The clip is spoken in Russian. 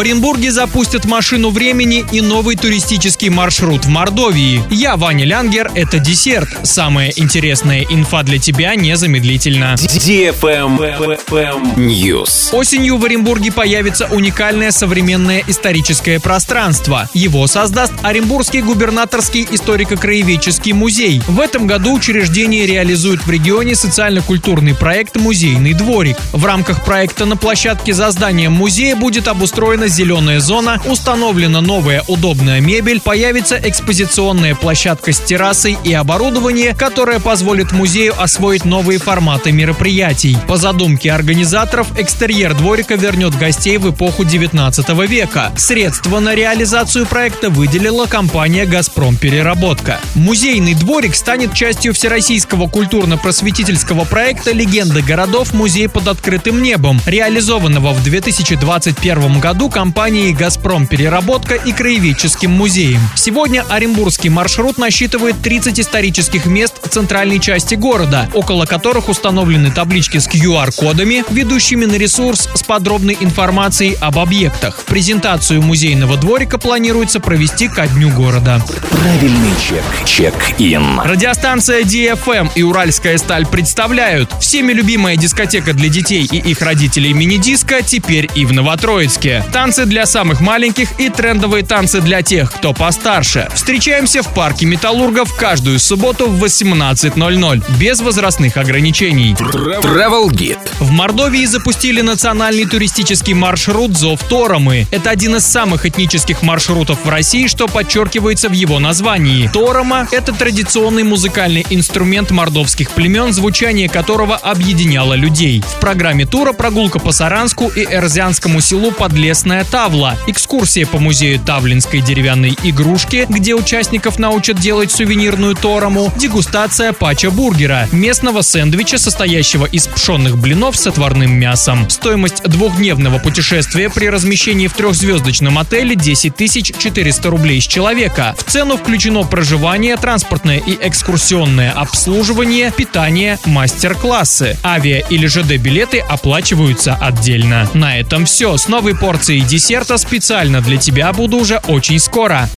В Оренбурге запустят машину времени и новый туристический маршрут в Мордовии. Я Ваня Лянгер, это десерт. Самая интересная инфа для тебя незамедлительно. News. Осенью в Оренбурге появится уникальное современное историческое пространство. Его создаст Оренбургский губернаторский историко-краеведческий музей. В этом году учреждение реализует в регионе социально-культурный проект «Музейный дворик». В рамках проекта на площадке за зданием музея будет обустроена зеленая зона, установлена новая удобная мебель, появится экспозиционная площадка с террасой и оборудование, которое позволит музею освоить новые форматы мероприятий. По задумке организаторов, экстерьер дворика вернет гостей в эпоху 19 века. Средства на реализацию проекта выделила компания «Газпром Переработка». Музейный дворик станет частью всероссийского культурно-просветительского проекта «Легенды городов. Музей под открытым небом», реализованного в 2021 году компанией «Газпром Переработка» и Краеведческим музеем. Сегодня Оренбургский маршрут насчитывает 30 исторических мест центральной части города, около которых установлены таблички с QR-кодами, ведущими на ресурс с подробной информацией об объектах. Презентацию музейного дворика планируется провести ко дню города. Правильный чек. Чек-ин. Радиостанция DFM и Уральская сталь представляют всеми любимая дискотека для детей и их родителей мини-диско теперь и в Новотроицке. Танцы для самых маленьких и трендовые танцы для тех, кто постарше. Встречаемся в парке Металлургов каждую субботу в 18.00 без возрастных ограничений. Travel Guide. В Мордовии запустили национальный туристический маршрут «Зов Торомы». Это один из самых этнических маршрутов в России, что подчеркивается в его названии. Торома – это традиционный музыкальный инструмент мордовских племен, звучание которого объединяло людей. В программе тура прогулка по Саранску и Эрзянскому селу Подлесная Тавла, экскурсия по музею Тавлинской деревянной игрушки, где участников научат делать сувенирную торому, дегустация пача-бургера, местного сэндвича, состоящего из пшенных блинов с отварным мясом. Стоимость двухдневного путешествия при размещении в трехзвездочном отеле 10 400 рублей с человека. В цену включено проживание, транспортное и экскурсионное обслуживание, питание, мастер-классы. Авиа или ЖД-билеты оплачиваются отдельно. На этом все. С новой порцией десерта специально для тебя буду уже очень скоро.